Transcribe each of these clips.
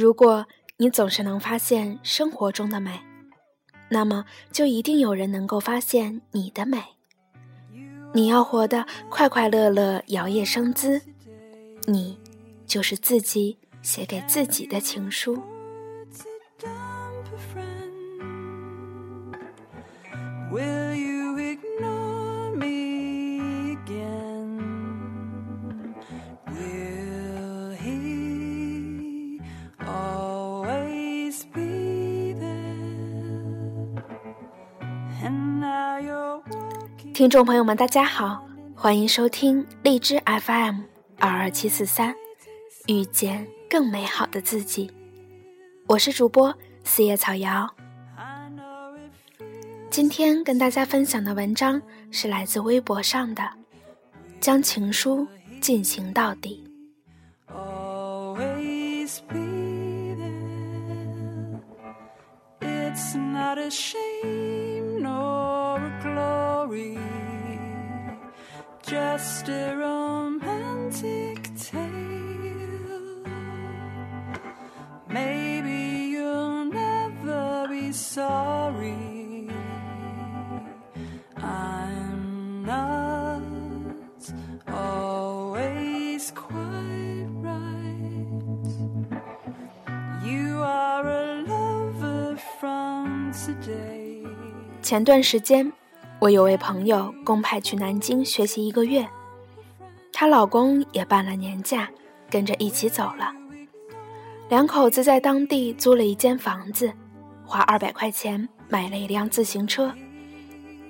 如果你总是能发现生活中的美，那么就一定有人能够发现你的美。你要活得快快乐乐、摇曳生姿，你就是自己写给自己的情书。听众朋友们，大家好，欢迎收听荔枝 FM 二二七四三，遇见更美好的自己。我是主播四叶草瑶。今天跟大家分享的文章是来自微博上的，将情书进行到底。just a romantic tale. Maybe you'll never be sorry. I'm not always quite right. You are a lover from today. 前段时间。 我有位朋友公派去南京学习一个月，她老公也办了年假，跟着一起走了。两口子在当地租了一间房子，花二百块钱买了一辆自行车。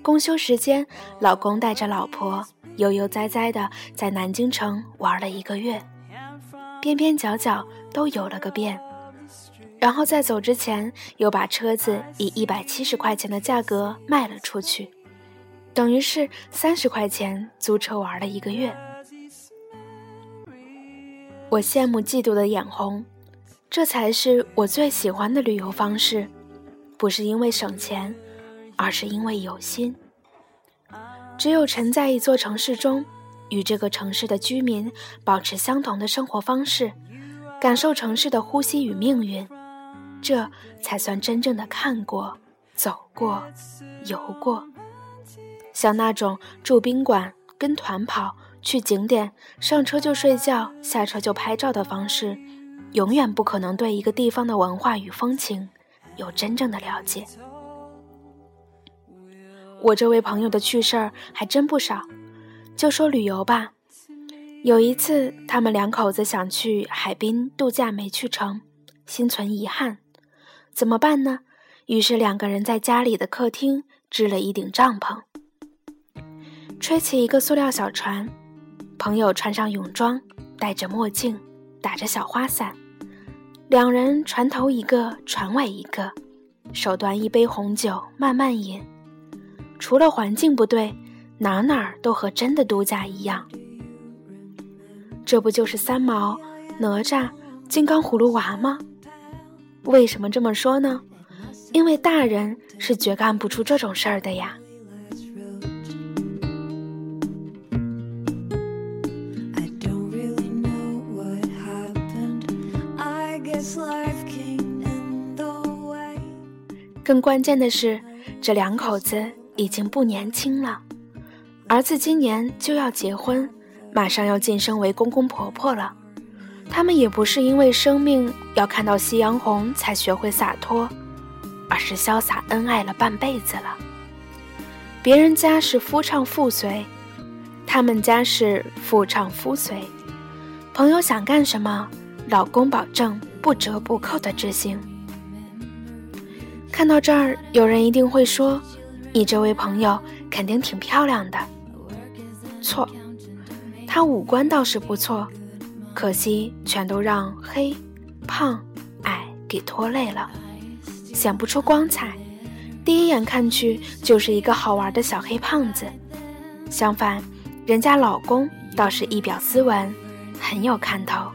公休时间，老公带着老婆悠悠哉哉的在南京城玩了一个月，边边角角都有了个遍。然后在走之前，又把车子以一百七十块钱的价格卖了出去。等于是三十块钱租车玩了一个月，我羡慕嫉妒的眼红，这才是我最喜欢的旅游方式，不是因为省钱，而是因为有心。只有沉在一座城市中，与这个城市的居民保持相同的生活方式，感受城市的呼吸与命运，这才算真正的看过、走过、游过。像那种住宾馆、跟团跑、去景点、上车就睡觉、下车就拍照的方式，永远不可能对一个地方的文化与风情有真正的了解。我这位朋友的趣事儿还真不少，就说旅游吧。有一次，他们两口子想去海滨度假没去成，心存遗憾，怎么办呢？于是两个人在家里的客厅支了一顶帐篷。吹起一个塑料小船，朋友穿上泳装，戴着墨镜，打着小花伞，两人船头一个，船尾一个，手端一杯红酒，慢慢饮。除了环境不对，哪哪儿都和真的度假一样。这不就是三毛、哪吒、金刚葫芦娃吗？为什么这么说呢？因为大人是绝干不出这种事儿的呀。更关键的是，这两口子已经不年轻了，儿子今年就要结婚，马上要晋升为公公婆婆了。他们也不是因为生命要看到夕阳红才学会洒脱，而是潇洒恩爱了半辈子了。别人家是夫唱妇随，他们家是夫唱夫随。朋友想干什么，老公保证不折不扣的执行。看到这儿，有人一定会说：“你这位朋友肯定挺漂亮的。”错，她五官倒是不错，可惜全都让黑、胖、矮给拖累了，显不出光彩。第一眼看去就是一个好玩的小黑胖子。相反，人家老公倒是一表斯文，很有看头。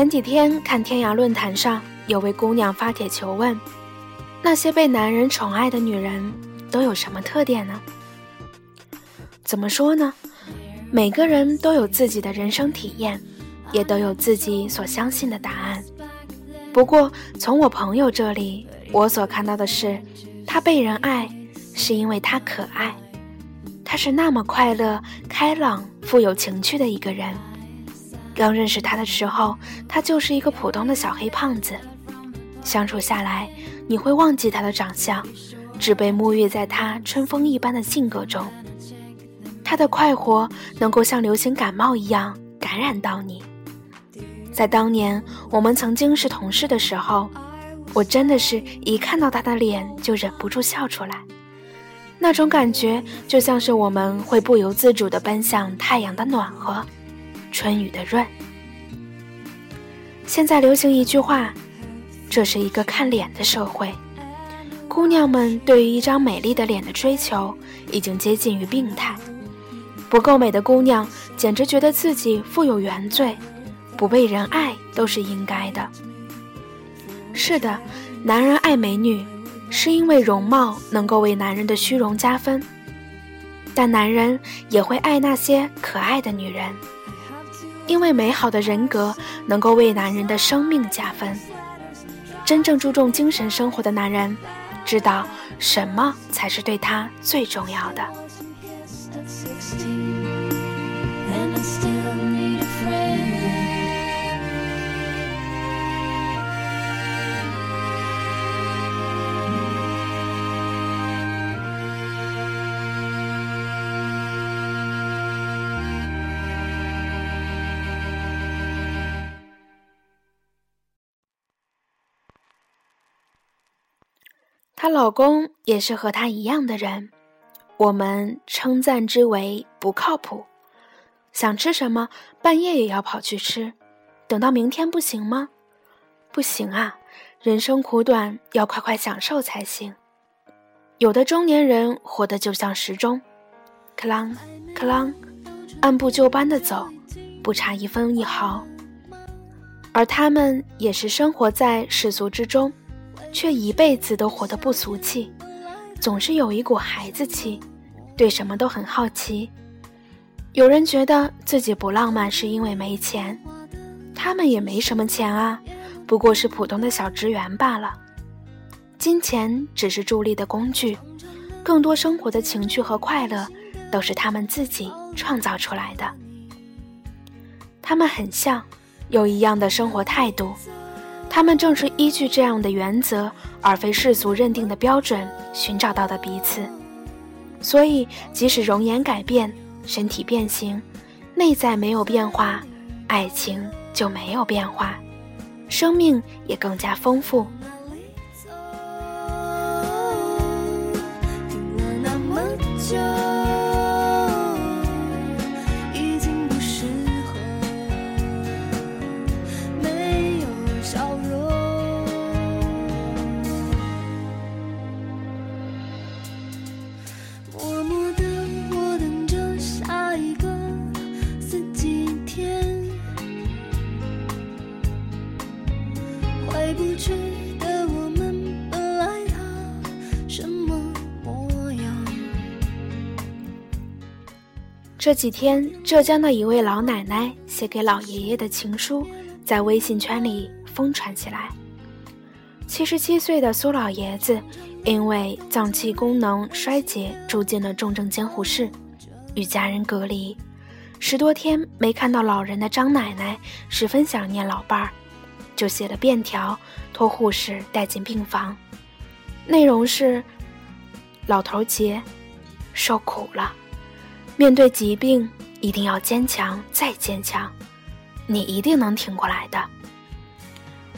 前几天看天涯论坛上有位姑娘发帖求问：那些被男人宠爱的女人都有什么特点呢？怎么说呢？每个人都有自己的人生体验，也都有自己所相信的答案。不过从我朋友这里，我所看到的是，她被人爱是因为她可爱，她是那么快乐、开朗、富有情趣的一个人。刚认识他的时候，他就是一个普通的小黑胖子。相处下来，你会忘记他的长相，只被沐浴在他春风一般的性格中。他的快活能够像流行感冒一样感染到你。在当年我们曾经是同事的时候，我真的是一看到他的脸就忍不住笑出来。那种感觉就像是我们会不由自主地奔向太阳的暖和。春雨的润。现在流行一句话，这是一个看脸的社会。姑娘们对于一张美丽的脸的追求，已经接近于病态。不够美的姑娘，简直觉得自己负有原罪，不被人爱都是应该的。是的，男人爱美女，是因为容貌能够为男人的虚荣加分，但男人也会爱那些可爱的女人。因为美好的人格能够为男人的生命加分。真正注重精神生活的男人，知道什么才是对他最重要的。她老公也是和她一样的人，我们称赞之为不靠谱。想吃什么，半夜也要跑去吃，等到明天不行吗？不行啊，人生苦短，要快快享受才行。有的中年人活得就像时钟，克啷克啷，按部就班的走，不差一分一毫。而他们也是生活在世俗之中。却一辈子都活得不俗气，总是有一股孩子气，对什么都很好奇。有人觉得自己不浪漫是因为没钱，他们也没什么钱啊，不过是普通的小职员罢了。金钱只是助力的工具，更多生活的情趣和快乐都是他们自己创造出来的。他们很像，有一样的生活态度。他们正是依据这样的原则，而非世俗认定的标准，寻找到的彼此。所以，即使容颜改变，身体变形，内在没有变化，爱情就没有变化，生命也更加丰富。这几天，浙江的一位老奶奶写给老爷爷的情书在微信圈里疯传起来。七十七岁的苏老爷子因为脏器功能衰竭住进了重症监护室，与家人隔离十多天，没看到老人的张奶奶十分想念老伴儿，就写了便条托护士带进病房，内容是：“老头儿节，受苦了。”面对疾病，一定要坚强再坚强，你一定能挺过来的。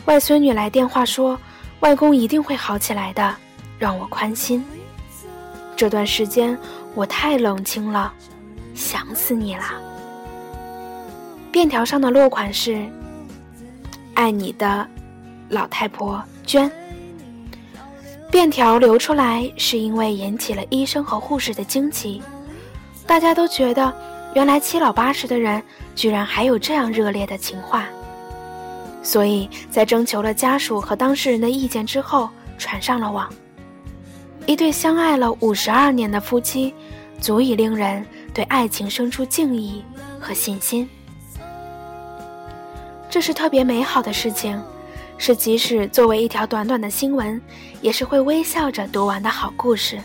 外孙女来电话说，外公一定会好起来的，让我宽心。这段时间我太冷清了，想死你了。便条上的落款是：爱你的老太婆娟。便条流出来是因为引起了医生和护士的惊奇，大家都觉得原来七老八十的人居然还有这样热烈的情话，所以在征求了家属和当事人的意见之后，传上了网。一对相爱了五十二年的夫妻，足以令人对爱情生出敬意和信心。这是特别美好的事情，是即使作为一条短短的新闻，也是会微笑着读完的好故事。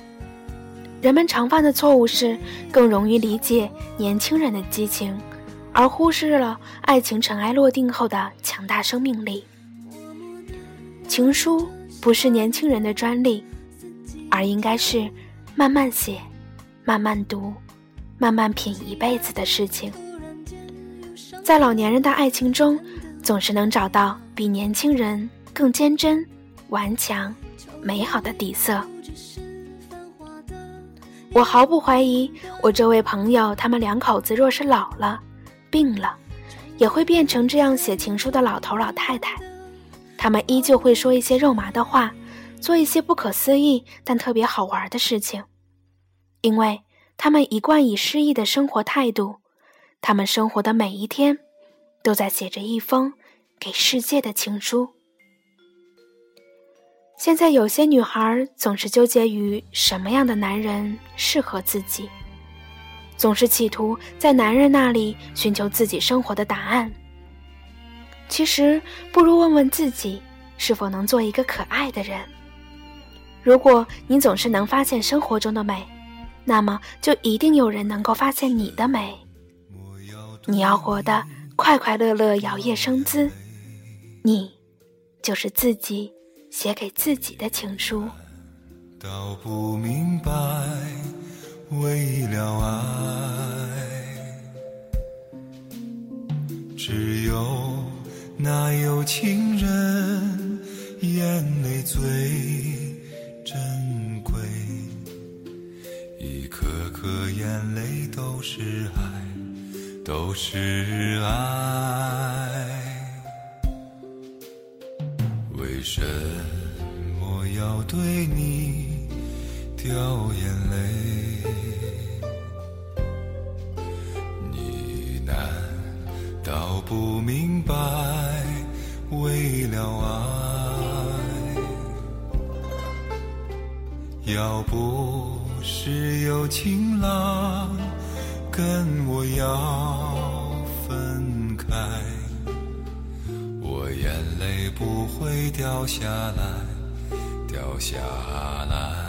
人们常犯的错误是更容易理解年轻人的激情，而忽视了爱情尘埃落定后的强大生命力。情书不是年轻人的专利。而应该是慢慢写、慢慢读、慢慢品一辈子的事情。在老年人的爱情中，总是能找到比年轻人更坚贞、顽强、美好的底色。我毫不怀疑，我这位朋友他们两口子若是老了、病了，也会变成这样写情书的老头老太太。他们依旧会说一些肉麻的话。做一些不可思议但特别好玩的事情，因为他们一贯以诗意的生活态度，他们生活的每一天，都在写着一封给世界的情书。现在有些女孩总是纠结于什么样的男人适合自己，总是企图在男人那里寻求自己生活的答案。其实，不如问问自己，是否能做一个可爱的人。如果你总是能发现生活中的美，那么就一定有人能够发现你的美。你要活得快快乐乐、摇曳生姿，你就是自己写给自己的情书。道不明白，为了爱，只有那有情人眼泪最。珍贵，一颗颗眼泪都是爱，都是爱。掉眼泪？你难道不明白？为了爱。要不是有情郎跟我要分开，我眼泪不会掉下来，掉下来。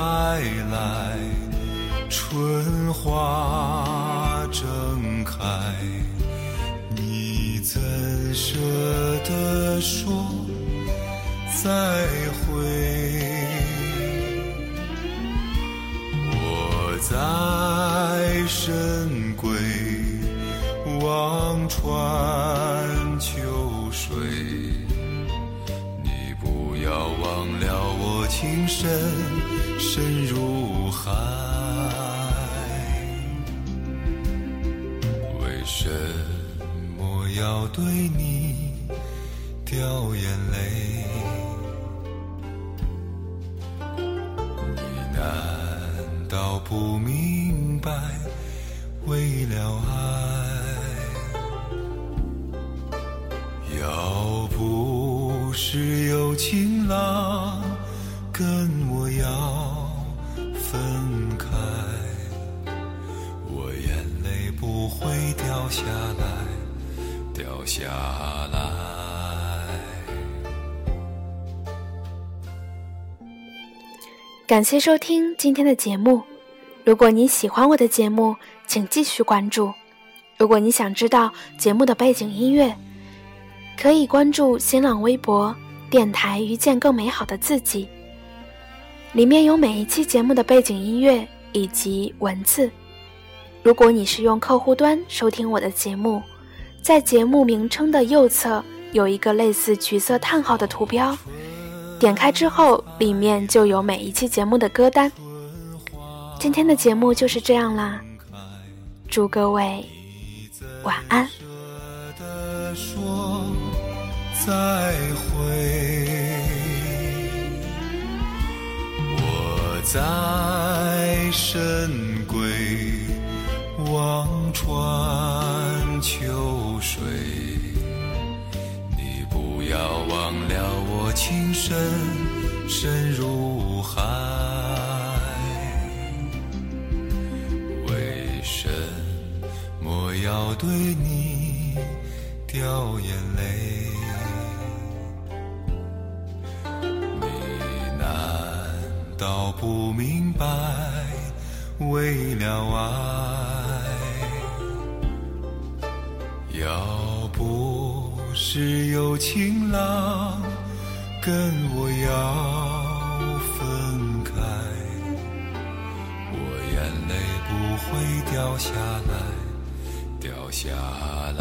春才来，春花正开。你怎舍得说再会？我在深闺望穿要对你掉眼泪，你难道不明白？为了爱，要不是有情郎跟我要分开，我眼泪不会掉下来。掉下来。感谢收听今天的节目。如果你喜欢我的节目，请继续关注。如果你想知道节目的背景音乐，可以关注新浪微博“电台遇见更美好的自己”，里面有每一期节目的背景音乐以及文字。如果你是用客户端收听我的节目。在节目名称的右侧有一个类似橘色叹号的图标，点开之后，里面就有每一期节目的歌单。今天的节目就是这样啦，祝各位晚安。再会。我在深闺望穿秋水，你不要忘了我情深深如海。为什么要对你掉眼泪？你难道不明白？为了爱，要不是有情郎跟我要分开，我眼泪不会掉下来，掉下来。